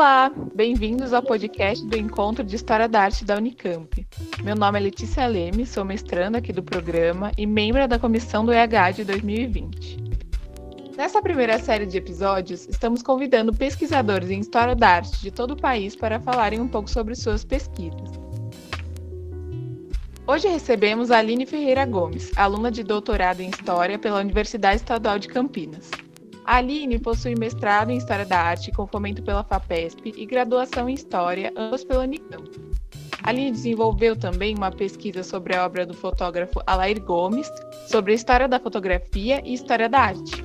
Olá, bem-vindos ao podcast do Encontro de História da Arte da Unicamp. Meu nome é Letícia Leme, sou mestranda aqui do programa e membro da comissão do EH de 2020. Nessa primeira série de episódios, estamos convidando pesquisadores em História da Arte de todo o país para falarem um pouco sobre suas pesquisas. Hoje recebemos a Aline Ferreira Gomes, aluna de doutorado em História pela Universidade Estadual de Campinas. A Aline possui mestrado em História da Arte com fomento pela FAPESP e graduação em História, ambos pela Unicamp. Aline desenvolveu também uma pesquisa sobre a obra do fotógrafo Alair Gomes, sobre a história da fotografia e história da arte.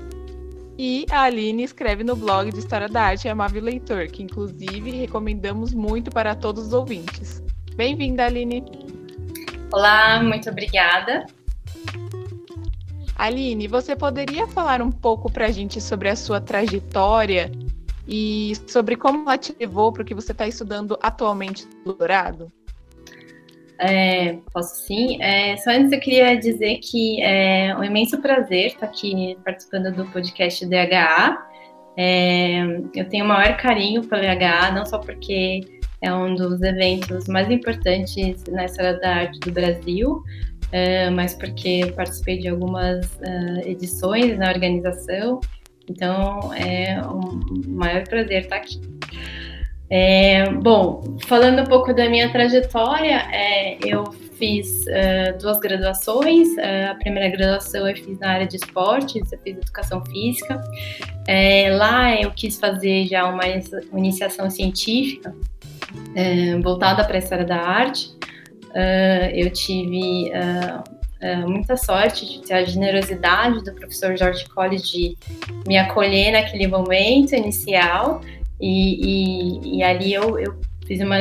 E a Aline escreve no blog de História da Arte Amável Leitor, que inclusive recomendamos muito para todos os ouvintes. Bem-vinda, Aline! Olá, muito obrigada. Aline, você poderia falar um pouco para a gente sobre a sua trajetória e sobre como ela te levou para o que você está estudando atualmente no doutorado? É, posso sim. É, só antes eu queria dizer que é um imenso prazer estar aqui participando do podcast DHA. É, eu tenho o maior carinho pelo DHA, não só porque é um dos eventos mais importantes na história da arte do Brasil, uh, mas porque participei de algumas uh, edições na organização, então é um maior prazer estar aqui. É, bom, falando um pouco da minha trajetória, é, eu fiz uh, duas graduações. A primeira graduação eu fiz na área de esportes, eu fiz educação física. É, lá eu quis fazer já uma iniciação científica voltada para a história da arte. Uh, eu tive uh, uh, muita sorte de ter a generosidade do professor Jorge Colli de me acolher naquele momento inicial. E, e, e ali eu, eu, fiz uma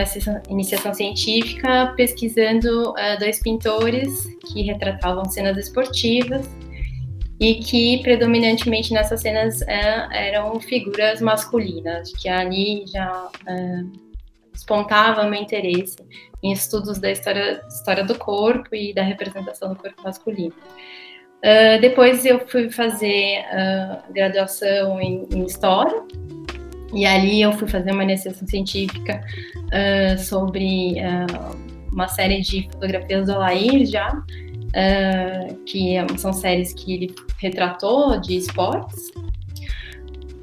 iniciação científica pesquisando dois pintores que retratavam cenas esportivas e que predominantemente nessas cenas eram figuras masculinas, que ali já despontava meu interesse em estudos da história, história do corpo e da representação do corpo masculino. Uh, depois eu fui fazer uh, graduação em, em, História, e ali eu fui fazer uma iniciação científica uh, sobre uma série de fotografias do Alair já, que são séries que ele retratou de esportes.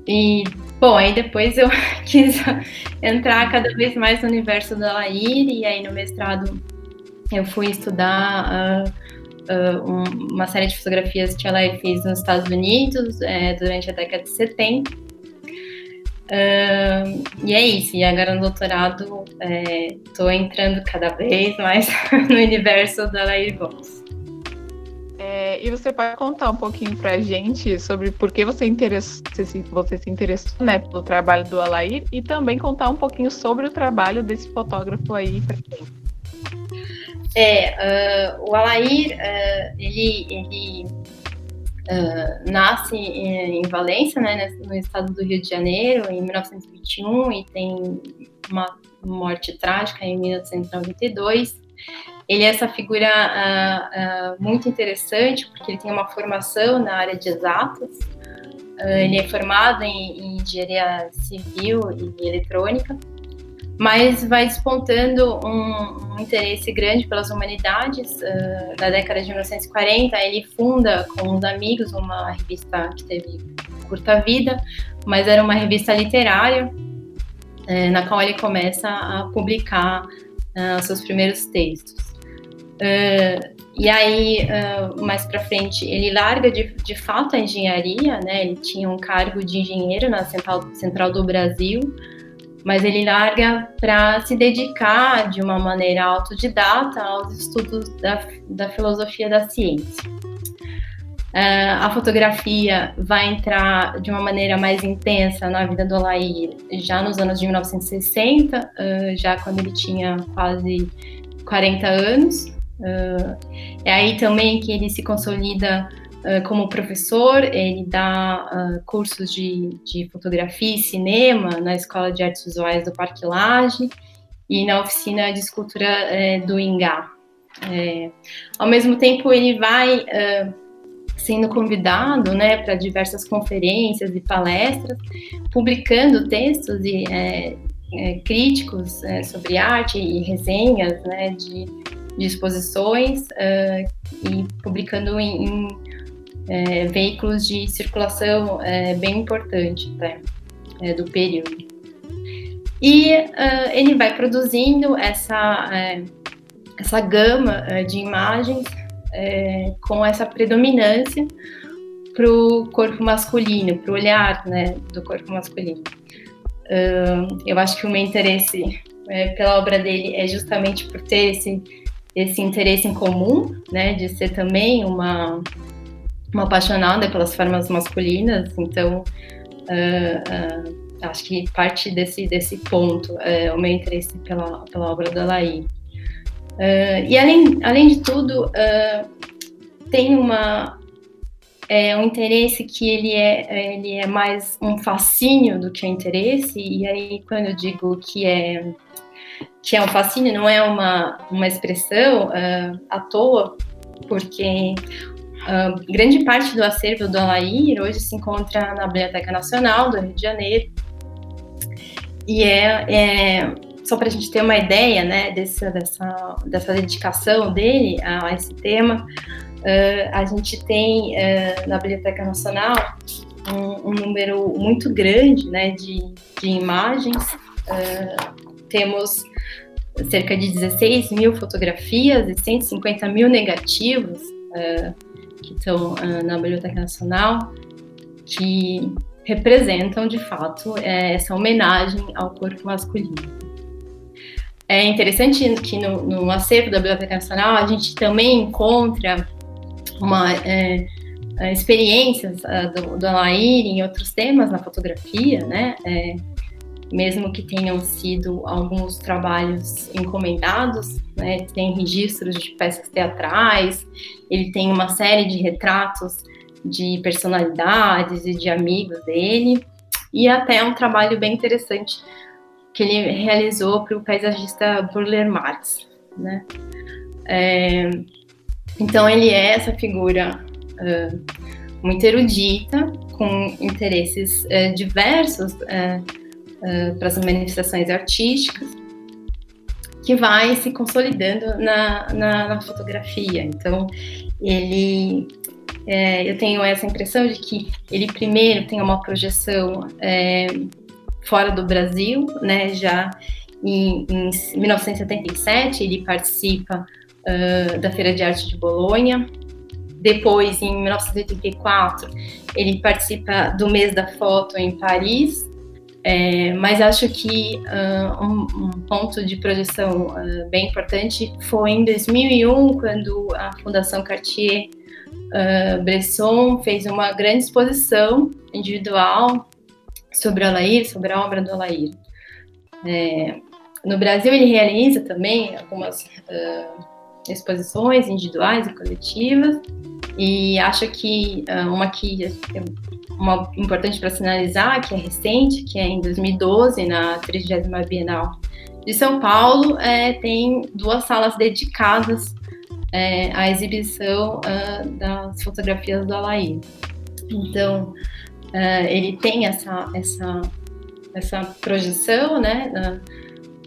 E Bom, aí depois eu quis entrar cada vez mais no universo da Lair, e aí no mestrado eu fui estudar uh, uh, um, uma série de fotografias que a Lair fez nos Estados Unidos é, durante a década de 70. Uh, e é isso, e agora no doutorado estou é, entrando cada vez mais no universo da Lair Gomes. É, e você pode contar um pouquinho para a gente sobre por que você, interessou, você se interessou né, pelo trabalho do Alair e também contar um pouquinho sobre o trabalho desse fotógrafo aí gente. É, uh, o Alair, uh, ele, ele uh, nasce em, em Valência, né, no estado do Rio de Janeiro, em 1921 e tem uma morte trágica em 1992. Ele é essa figura uh, uh, muito interessante, porque ele tem uma formação na área de exatas. Uh, ele é formado em, em engenharia civil e eletrônica, mas vai despontando um, um interesse grande pelas humanidades. na década de 1940, ele funda com uns amigos uma revista que teve curta vida, mas era uma revista literária, na qual ele começa a publicar os seus primeiros textos. Uh, e aí, uh, mais para frente, ele larga de, de fato a engenharia, né? Ele tinha um cargo de engenheiro na Central, Central do Brasil, mas ele larga para se dedicar de uma maneira autodidata aos estudos da, da filosofia da ciência. Uh, a fotografia vai entrar de uma maneira mais intensa na vida do Alair já nos anos de 1960, uh, já quando ele tinha quase 40 anos. Uh, é aí também que ele se consolida uh, como professor, ele dá uh, cursos de, de, fotografia e cinema na Escola de Artes Visuais do Parque Lage e na oficina de escultura uh, do Ingá. É, ao mesmo tempo, ele vai sendo convidado né, para diversas conferências e palestras, publicando textos e, é, críticos sobre arte e resenhas né, de, de exposições uh, e publicando em, em é, veículos de circulação é, bem importante né, é, do período. E uh, ele vai produzindo essa, essa gama de imagens com essa predominância para o corpo masculino, para o olhar né, do corpo masculino. Uh, eu acho que o meu interesse é, pela obra dele é justamente por ter esse, esse interesse em comum, né, de ser também uma, uma apaixonada pelas formas masculinas, então uh, uh, acho que parte desse, desse ponto é o meu interesse pela, pela obra da Laí. e além, além de tudo, tem uma, é um interesse que ele é, ele é mais um fascínio do que um interesse, e aí quando eu digo que é, que é um fascínio, não é uma, uma expressão uh, à toa, porque uh, grande parte do acervo do Alair hoje se encontra na Biblioteca Nacional do Rio de Janeiro, e é, é só para a gente ter uma ideia né, dessa, dessa, dessa dedicação dele a esse tema, Uh, a gente tem na Biblioteca Nacional um, um, número muito grande né, de, de imagens. Uh, temos cerca de 16 mil fotografias e 150 mil negativos que estão na Biblioteca Nacional, que representam de fato essa homenagem ao corpo masculino. É interessante que no, no acervo da Biblioteca Nacional a gente também encontra uma é, experiências uh, do, do Alair em outros temas na fotografia, né? É, mesmo que tenham sido alguns trabalhos encomendados, né? Tem registros de peças teatrais, ele tem uma série de retratos de personalidades e de amigos dele, e até um trabalho bem interessante que ele realizou para o paisagista Burler Marx, né? É, então ele é essa figura uh, muito erudita, com interesses uh, diversos uh, para as manifestações artísticas, que vai se consolidando na, na, na fotografia. Então ele é, eu tenho essa impressão de que ele primeiro tem uma projeção é, fora do Brasil, né? Já em, em 1977 ele participa uh, da Feira de Arte de Bolonha. Depois, em 1984, ele participa do mês da foto em Paris. É, mas acho que uh, um, um, ponto de projeção uh, bem importante foi em 2001, quando a Fundação Cartier Bresson fez uma grande exposição individual sobre Alair, sobre a obra do Alair. É, no Brasil, ele realiza também algumas uh, exposições individuais e coletivas. E acho que uh, uma que é uma importante para sinalizar, que é recente, que é em 2012, na 30 Bienal de São Paulo, é, tem duas salas dedicadas é, à exibição uh, das fotografias do Alain. Então, uh, ele tem essa, essa, essa projeção né,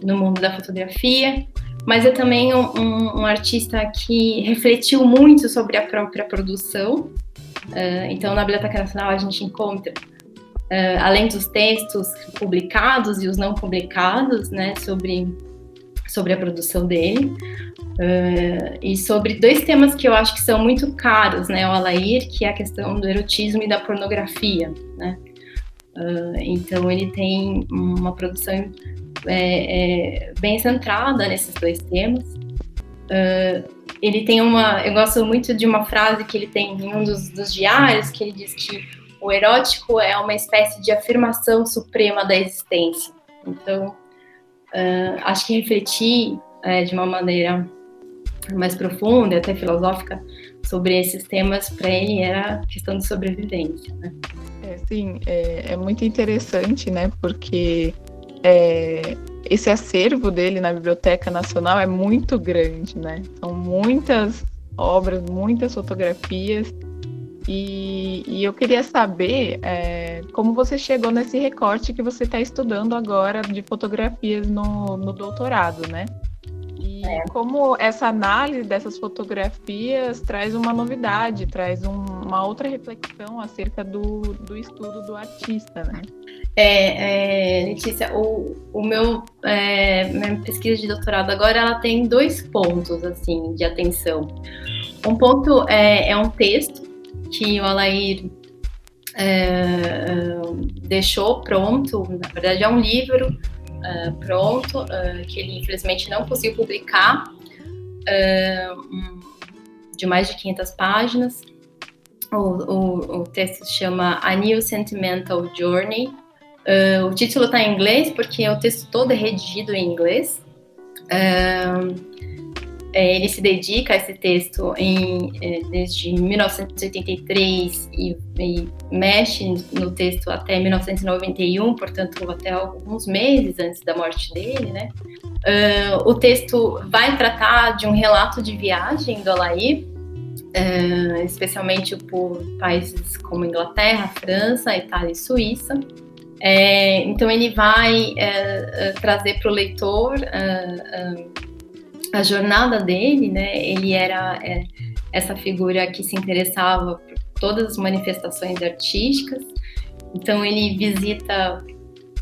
no mundo da fotografia, mas é também um, um, artista que refletiu muito sobre a própria produção. Uh, então, na Biblioteca Nacional a gente encontra, uh, além dos textos publicados e os não publicados, né, sobre, sobre a produção dele, uh, e sobre dois temas que eu acho que são muito caros, né, ao Alair, que é a questão do erotismo e da pornografia, né. então, ele tem uma produção é, é, bem centrada nesses dois temas. Uh, ele tem uma. Eu gosto muito de uma frase que ele tem em um dos, dos diários, que ele diz que o erótico é uma espécie de afirmação suprema da existência. Então, uh, acho que refletir uh, de uma maneira mais profunda até filosófica sobre esses temas para ele era questão de sobrevivência. Né? É, sim, é, é muito interessante, né? Porque é, esse acervo dele na Biblioteca Nacional é muito grande, né? São muitas obras, muitas fotografias E, e, eu queria saber é, como você chegou nesse recorte que você está estudando agora de fotografias no, no doutorado, né? E é. como essa análise dessas fotografias traz uma novidade, traz um, uma outra reflexão acerca do, do estudo do artista, né? É, é, Letícia, o, o meu é, minha pesquisa de doutorado agora ela tem dois pontos assim de atenção. Um ponto é, é um texto que o Alair é, deixou pronto, na verdade é um livro uh, pronto, uh, que ele infelizmente não conseguiu publicar, uh, de mais de 500 páginas. O, o, o, texto se chama A New Sentimental Journey. o título está em inglês porque o texto todo é redigido em inglês. É, ele se dedica a esse texto em, é, desde 1983 e, e, mexe no texto até 1991, portanto, até alguns meses antes da morte dele, né? Uh, o texto vai tratar de um relato de viagem do Alair, uh, especialmente por países como Inglaterra, França, Itália e Suíça. É, então ele vai uh, trazer para o leitor a jornada dele, né? Ele era é, essa figura que se interessava por todas as manifestações artísticas. Então ele visita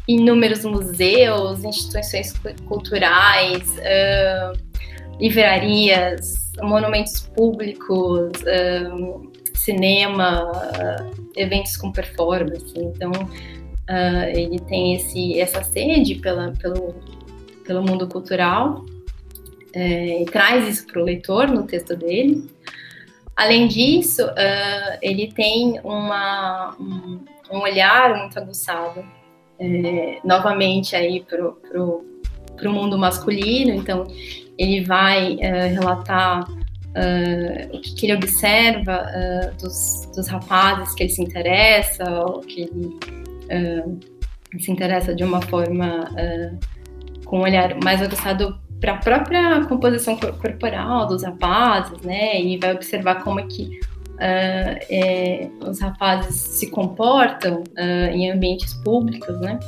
inúmeros museus, instituições culturais, uh, livrarias, monumentos públicos, uh, cinema, uh, eventos com performance. Então ele tem esse, essa sede pela, pelo, pelo mundo cultural é, traz isso para o leitor no texto dele. Além disso, uh, ele tem uma, um, um, olhar muito aguçado, é, novamente aí para o mundo masculino. Então, ele vai uh, relatar uh, o que, que, ele observa dos, dos, rapazes que ele se interessa, ou que ele se interessa de uma forma com um olhar mais aguçado para a própria composição corporal dos rapazes, né? E vai observar como é que uh, é, os rapazes se comportam uh, em ambientes públicos, né?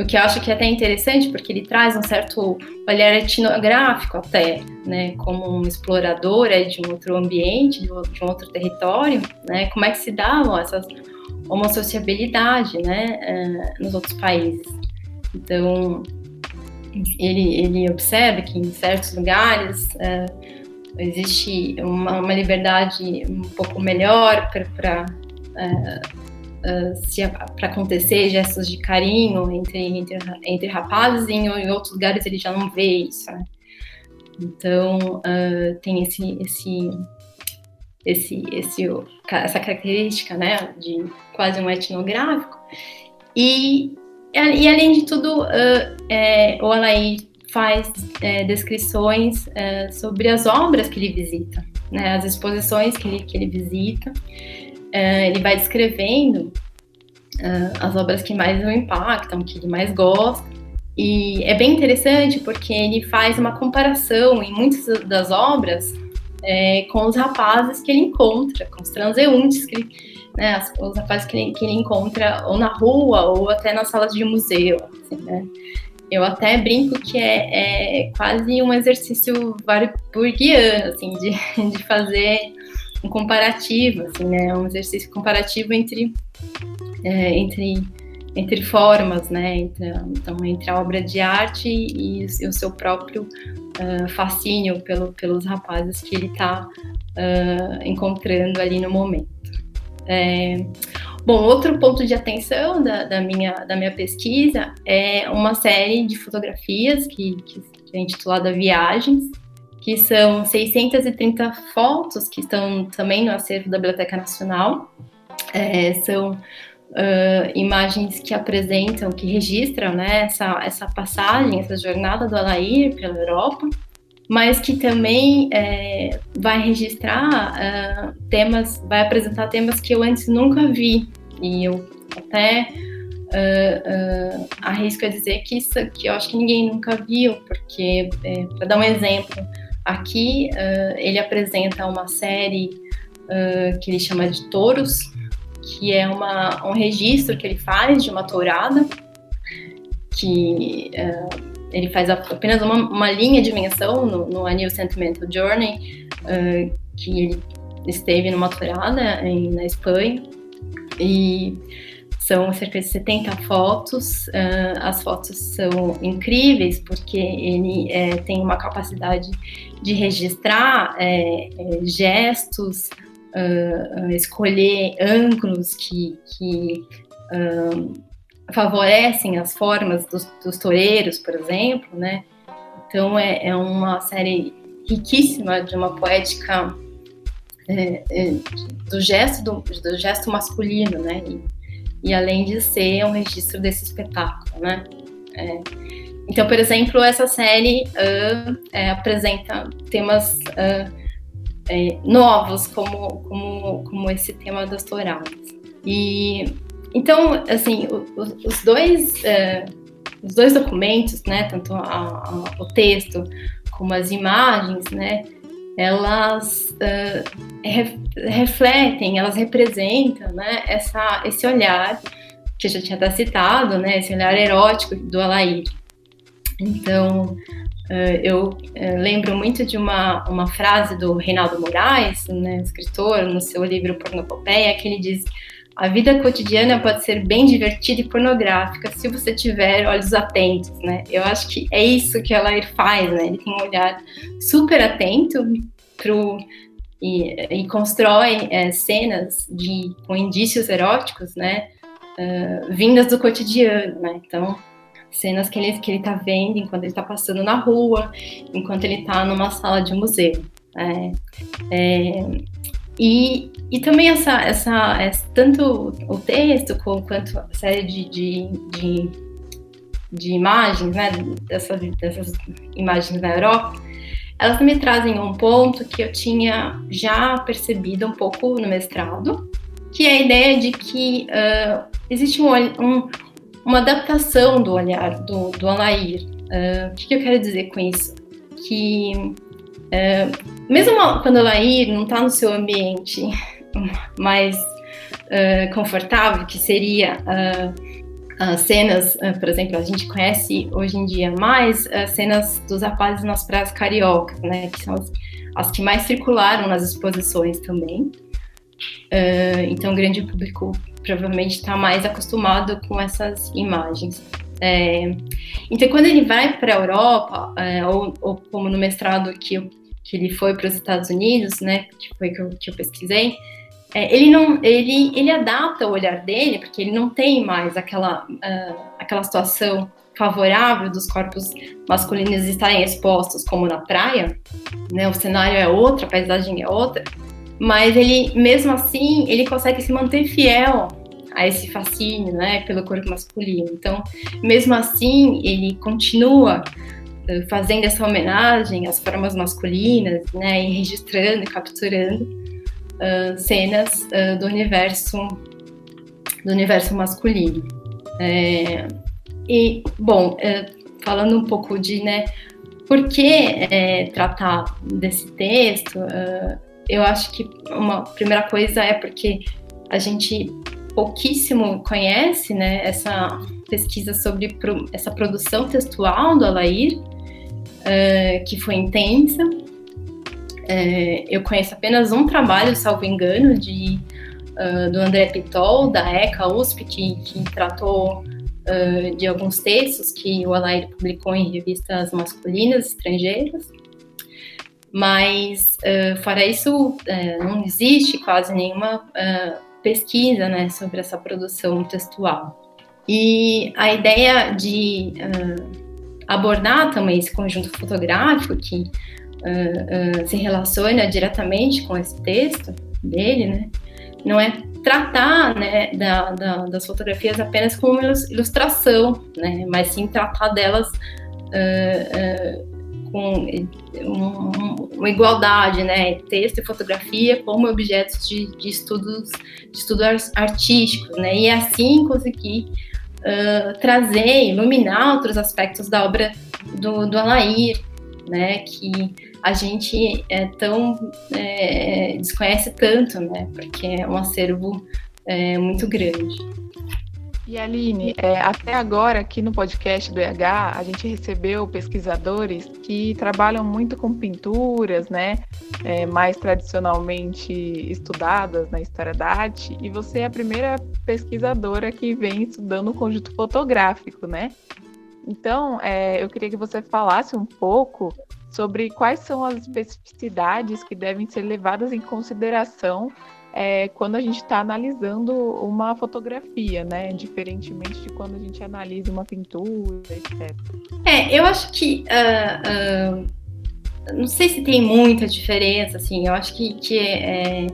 O que eu acho que é até interessante, porque ele traz um certo olhar etnográfico até, né? Como um explorador é, de um outro ambiente, de um outro território, né? Como é que se dá essa homossociabilidade, né? Uh, nos outros países. então ele, ele observa que em certos lugares é, existe uma, uma, liberdade um pouco melhor para é, é, para acontecer gestos de carinho entre, entre, entre rapazes e em, outros lugares ele já não vê isso. Né? Então uh, tem esse, esse, esse, esse, essa característica né, de quase um etnográfico. E e além de tudo, uh, é, o Alain faz é, descrições é, sobre as obras que ele visita, né, as exposições que ele, que ele visita. É, ele vai descrevendo as obras que mais o impactam, que ele mais gosta. E é bem interessante porque ele faz uma comparação em muitas das obras é, com os rapazes que ele encontra, com os transeuntes que ele, né, os rapazes que ele, que ele encontra ou na rua ou até nas salas de museu, assim, né? Eu até brinco que é, é quase um exercício warburgiano, assim, de, de fazer um comparativo, assim, né? Um exercício comparativo entre, é, entre, entre formas, né? Entre, então, entre a obra de arte e, e o seu próprio uh, fascínio pelo, pelos rapazes que ele está uh, encontrando ali no momento. É, bom, outro ponto de atenção da, da, minha, da minha pesquisa é uma série de fotografias que, que, é intitulada Viagens, que são 630 fotos que estão também no acervo da Biblioteca Nacional. É, são uh, imagens que apresentam, que registram né, essa, essa passagem, essa jornada do Alair pela Europa mas que também é, vai registrar uh, temas, vai apresentar temas que eu antes nunca vi. E eu até uh, uh, arrisco a dizer que isso que eu acho que ninguém nunca viu, porque, é, para dar um exemplo, aqui ele apresenta uma série que ele chama de touros, que é uma, um registro que ele faz de uma tourada, que ele faz apenas uma, uma, linha de menção no, no A New Sentimental Journey, uh, que ele esteve numa tourada em, na Espanha, e são cerca de 70 fotos. Uh, as fotos são incríveis porque ele é, tem uma capacidade de registrar é, é, gestos, uh, escolher ângulos que, que favorecem as formas dos, dos toureiros, por exemplo, né? Então é, é, uma série riquíssima de uma poética é, é, do gesto do, do, gesto masculino, né? E, e além de ser um registro desse espetáculo, né? É, então, por exemplo, essa série uh, apresenta temas uh, novos, como, como, como esse tema das touradas. E então, assim, os, dois uh, os dois documentos, né, tanto a, a, o texto como as imagens, né, elas uh, refletem, elas representam né, essa, esse olhar que já tinha até citado, né, esse olhar erótico do Alair. Então, uh, eu uh, lembro muito de uma, uma frase do Reinaldo Moraes, né, escritor, no seu livro Pornopopeia, que ele diz a vida cotidiana pode ser bem divertida e pornográfica se você tiver olhos atentos, né? Eu acho que é isso que a Lair faz, né? Ele tem um olhar super atento pro, e, e constrói é, cenas de, com indícios eróticos, né? Uh, vindas do cotidiano, né? Então, cenas que ele, que ele tá vendo enquanto ele está passando na rua, enquanto ele está numa sala de museu. É, é, e, e também essa, essa, essa, tanto o texto quanto a série de, de, de, de imagens, né, dessas, dessas imagens na Europa, elas me trazem um ponto que eu tinha já percebido um pouco no mestrado, que é a ideia de que uh, existe um, um, uma adaptação do olhar do, do Alair. Uh, o que, que eu quero dizer com isso? Que é, mesmo quando ela ir, não está no seu ambiente mais uh, confortável, que seria uh, as cenas, uh, por exemplo, a gente conhece hoje em dia mais as cenas dos rapazes nas praias cariocas, né, que são as, as que mais circularam nas exposições também. então, o grande público provavelmente está mais acostumado com essas imagens. É, então, quando ele vai para a Europa, é, ou, ou, como no mestrado que eu que ele foi para os Estados Unidos, né, que foi que eu, que eu pesquisei, é, ele não, ele, ele adapta o olhar dele, porque ele não tem mais aquela, uh, aquela situação favorável dos corpos masculinos estarem expostos como na praia, né, o cenário é outro, a paisagem é outra, mas ele, mesmo assim, ele consegue se manter fiel a esse fascínio, né, pelo corpo masculino. Então, mesmo assim, ele continua fazendo essa homenagem às formas masculinas, né, e registrando e capturando uh, cenas uh, do universo do universo masculino. É, e bom, é, falando um pouco de, né, por que é, tratar desse texto? Uh, eu acho que uma primeira coisa é porque a gente pouquíssimo conhece, né, essa pesquisa sobre pro, essa produção textual do Alair, uh, que foi intensa. Uh, eu conheço apenas um trabalho, salvo engano, de, uh, do André Pitol, da ECA USP, que, que tratou de alguns textos que o Alair publicou em revistas masculinas estrangeiras. Mas, fora isso, não existe quase nenhuma pesquisa né, sobre essa produção textual. E a ideia de uh, abordar também esse conjunto fotográfico que uh, uh, se relaciona diretamente com esse texto dele, né? Não é tratar né, da, da, das fotografias apenas como ilustração, né? Mas sim tratar delas com um, uma igualdade, né? Texto e fotografia como objetos de, de estudos, de estudos artísticos, né? E assim conseguir uh, trazer, iluminar outros aspectos da obra do, do Alair, né, que a gente é tão é, desconhece tanto, né? Porque é um acervo é, muito grande. E Aline, é, até agora aqui no podcast do EH, a gente recebeu pesquisadores que trabalham muito com pinturas, né, é, mais tradicionalmente estudadas na história da arte, e você é a primeira pesquisadora que vem estudando o conjunto fotográfico, né? Então, é, eu queria que você falasse um pouco sobre quais são as especificidades que devem ser levadas em consideração é, quando a gente está analisando uma fotografia, né? Diferentemente de quando a gente analisa uma pintura, etc. É, eu acho que. Uh, uh, não sei se tem muita diferença, assim, eu acho que, que é,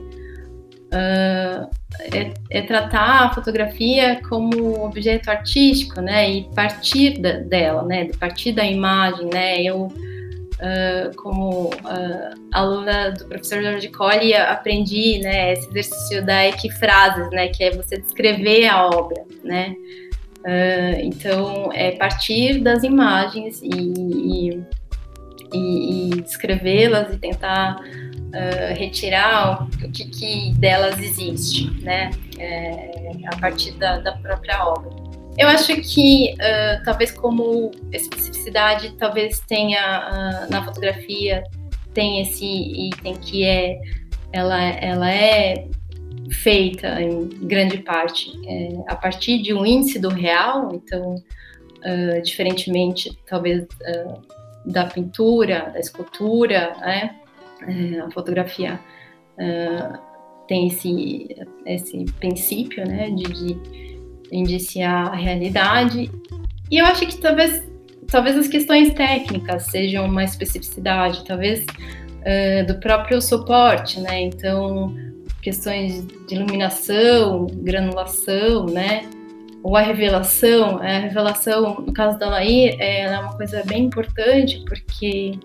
uh, é, é, tratar a fotografia como objeto artístico, né? E partir da, dela, né? Partir da imagem, né? Eu uh, como uh, aluna do professor Jorge Colli, aprendi né, esse exercício da equifrases, né, que é você descrever a obra, né? Uh, então, é partir das imagens e, e, e, e descrevê-las e tentar uh, retirar o que, que, delas existe, né? É, a partir da, da própria obra. Eu acho que uh, talvez como especificidade, talvez tenha uh, na fotografia tem esse item que é ela, ela é feita em grande parte é, a partir de um índice do real, então uh, diferentemente talvez da pintura, da escultura, né? É, a fotografia tem esse esse princípio, né, de, de indiciar a realidade. E eu acho que talvez, talvez as questões técnicas sejam uma especificidade, talvez uh, do próprio suporte, né? Então, questões de iluminação, granulação, né? Ou a revelação. A revelação, no caso da Laí, é uma coisa bem importante, porque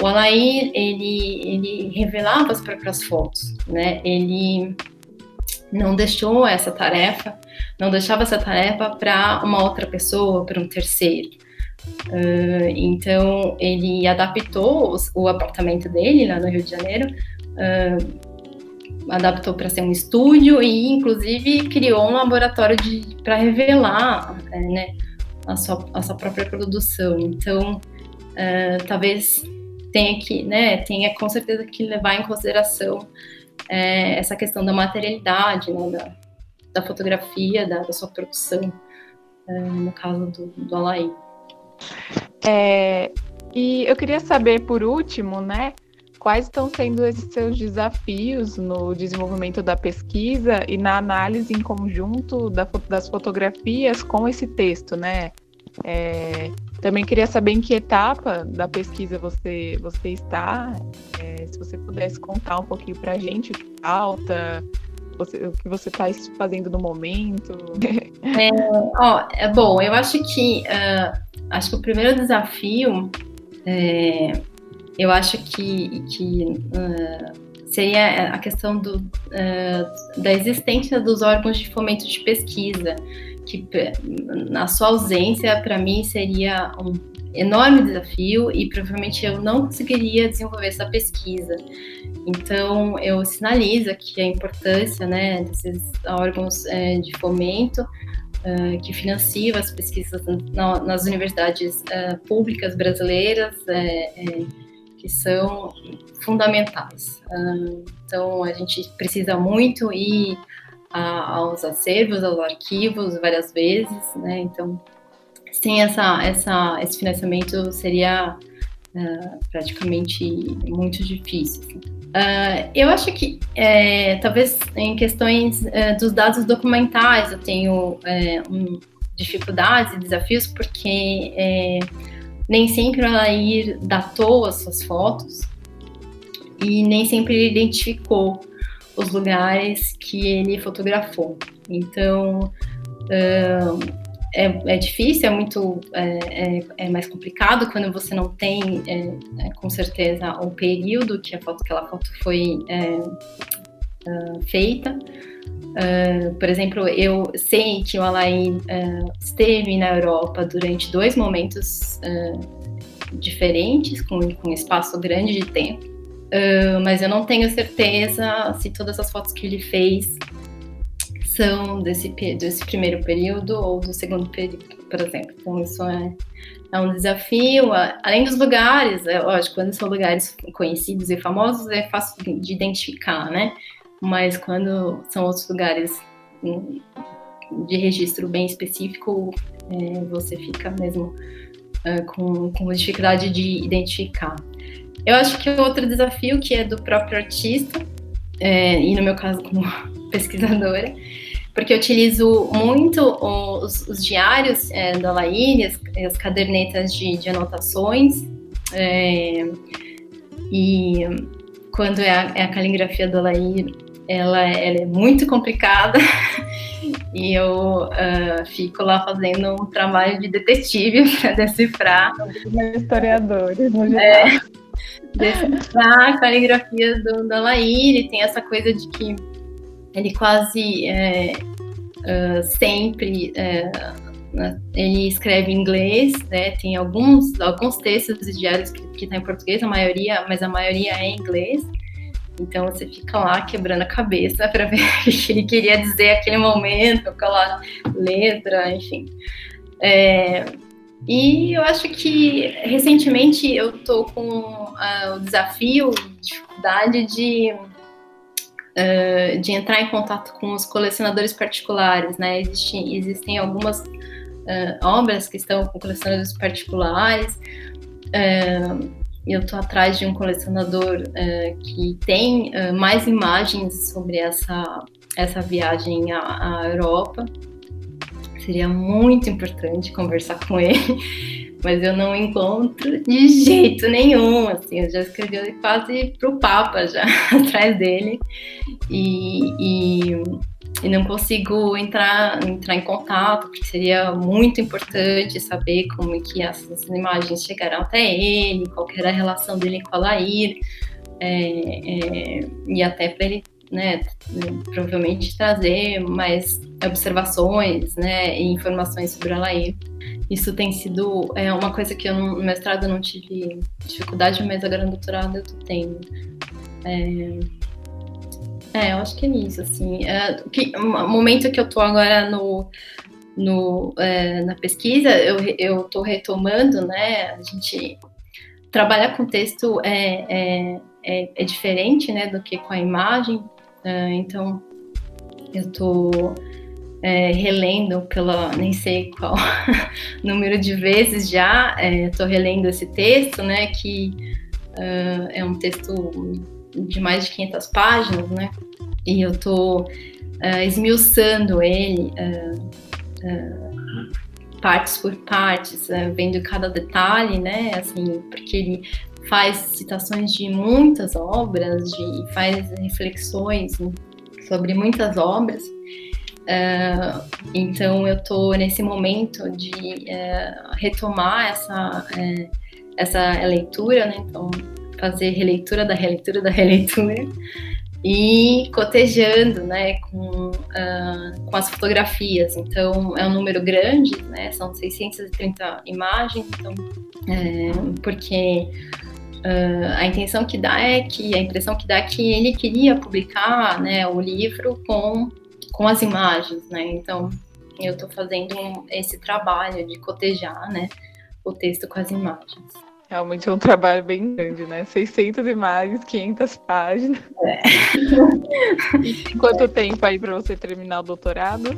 o Alair, ele, ele revelava as próprias fotos, né? Ele não deixou essa tarefa, não deixava essa tarefa para uma outra pessoa, para um terceiro. Uh, então ele adaptou os, o apartamento dele lá no Rio de Janeiro, uh, adaptou para ser um estúdio e inclusive criou um laboratório para revelar é, né, a, sua, a sua própria produção. Então uh, talvez tenha que, né, tenha com certeza que levar em consideração é, essa questão da materialidade, né, da, da fotografia, da, da, sua produção, é, no caso do, do Alain. É, e eu queria saber, por último, né, quais estão sendo esses seus desafios no desenvolvimento da pesquisa e na análise em conjunto da, das fotografias com esse texto, né? É, também queria saber em que etapa da pesquisa você, você está, é, se você pudesse contar um pouquinho para a gente o que falta, você, o que você está fazendo no momento. É, ó, é bom, eu acho que uh, acho que o primeiro desafio é, eu acho que, que uh, seria a questão do, uh, da existência dos órgãos de fomento de pesquisa que na sua ausência, para mim, seria um enorme desafio e provavelmente eu não conseguiria desenvolver essa pesquisa. Então, eu sinalizo aqui a importância né, desses órgãos é, de fomento uh, que financiam as pesquisas na, nas universidades uh, públicas brasileiras, é, é, que são fundamentais. Uh, então, a gente precisa muito e a, aos acervos, aos arquivos várias vezes, né? Então, sem essa, essa, esse financiamento seria uh, praticamente muito difícil. Uh, eu acho que é, talvez em questões dos dados documentais eu tenho é, um, dificuldades e desafios porque nem sempre ela ir datou as suas fotos e nem sempre identificou os lugares que ele fotografou. Então, é, é difícil, é muito é, é, é, mais complicado quando você não tem, é, é, com certeza, o período que a foto, aquela foto foi uh, feita. Uh, por exemplo, eu sei que o Alain uh, esteve na Europa durante dois momentos diferentes, com, com um espaço grande de tempo. Uh, mas eu não tenho certeza se todas as fotos que ele fez são desse, desse primeiro período ou do segundo período, por exemplo. Então, isso é, é um desafio. Além dos lugares, é lógico, quando são lugares conhecidos e famosos, é fácil de identificar, né? Mas quando são outros lugares hum, de registro bem específico, é, você fica mesmo é, com, com dificuldade de identificar. Eu acho que outro desafio que é do próprio artista, é, e no meu caso como pesquisadora, porque eu utilizo muito os, os diários é, da Laíne, as, as, cadernetas de, de anotações, é, e quando é a, é a caligrafia da Laíne, ela, ela, é muito complicada, e eu uh, fico lá fazendo um trabalho de detetive para decifrar. Historiadores, no geral. É, decifrar a caligrafia do, da Laíne, tem essa coisa de que ele quase é, uh, sempre é, né, ele escreve em inglês, né? Tem alguns alguns textos diários que, que tá em português, a maioria, mas a maioria é em inglês. Então você fica lá quebrando a cabeça para ver o que ele queria dizer naquele momento, aquela letra, enfim. É, e eu acho que recentemente eu tô com uh, o desafio, dificuldade de uh, de entrar em contato com os colecionadores particulares, né? Existem, existem algumas uh, obras que estão com colecionadores particulares. Eu estou atrás de um colecionador que tem mais imagens sobre essa, essa viagem à, à Europa. Seria muito importante conversar com ele mas eu não encontro de jeito nenhum, assim, eu já escrevi quase pro Papa já atrás dele e, e, e, não consigo entrar, entrar em contato, porque seria muito importante saber como que essas imagens chegaram até ele, qual era a relação dele com a Lair, é, é, e até para ele né, provavelmente trazer mais observações, né, e informações sobre a Lair. Isso tem sido é uma coisa que eu no mestrado não tive dificuldade, mas agora no doutorado eu tô tendo. É, é eu acho que é isso, assim. É, que, o momento que eu tô agora no, no, é, na pesquisa, eu, eu tô retomando, né, a gente trabalhar com texto é, é, é, é diferente, né, do que com a imagem, é, então eu tô é, relendo pela nem sei qual número de vezes já é, relendo esse texto, né? Que uh, é um texto de mais de 500 páginas, né? E eu estou uh, esmiuçando ele uh, partes por partes, vendo cada detalhe, né? Assim, porque ele faz citações de muitas obras, de faz reflexões sobre muitas obras. Uh, então eu estou nesse momento de uh, retomar essa, uh, essa leitura, né? Então fazer releitura da releitura da releitura e cotejando, né, com, com as fotografias. Então é um número grande, né? São 630 imagens, então porque a intenção que dá é que a impressão que dá é que ele queria publicar, né, o livro com com as imagens, né? Então, eu estou fazendo esse trabalho de cotejar, né, o texto com as imagens. Realmente é um trabalho bem grande, né? 600 imagens, 500 páginas. É. e quanto tempo aí para você terminar o doutorado?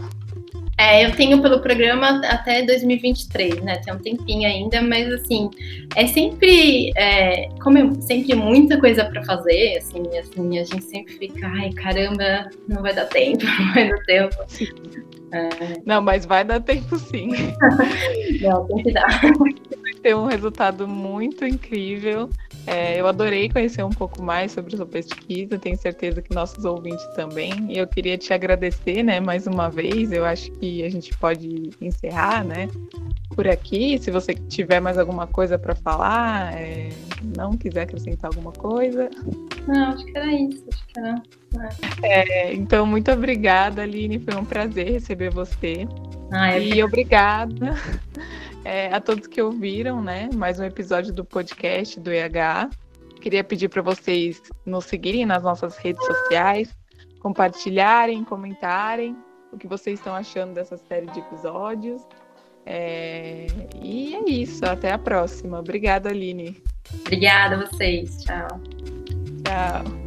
É, eu tenho pelo programa até 2023, né? Tem um tempinho ainda, mas assim, é sempre, é, como é sempre muita coisa para fazer, assim, assim, a gente sempre fica, ai caramba, não vai dar tempo, não vai dar tempo. É... Não, mas vai dar tempo sim. não, tem que dar. Vai ter um resultado muito incrível. É, eu adorei conhecer um pouco mais sobre sua pesquisa, tenho certeza que nossos ouvintes também. E eu queria te agradecer, né, mais uma vez. Eu acho que a gente pode encerrar, né, por aqui. Se você tiver mais alguma coisa para falar, é, não quiser acrescentar alguma coisa. Não, acho que era isso. Acho que era. É, então, muito obrigada, Aline. Foi um prazer receber você. Ah, e obrigada é, a todos que ouviram, né? Mais um episódio do podcast do EH. Queria pedir para vocês nos seguirem nas nossas redes sociais, compartilharem, comentarem o que vocês estão achando dessa série de episódios. É... E é isso, até a próxima. Obrigada, Aline. Obrigada a vocês. Tchau. Tchau.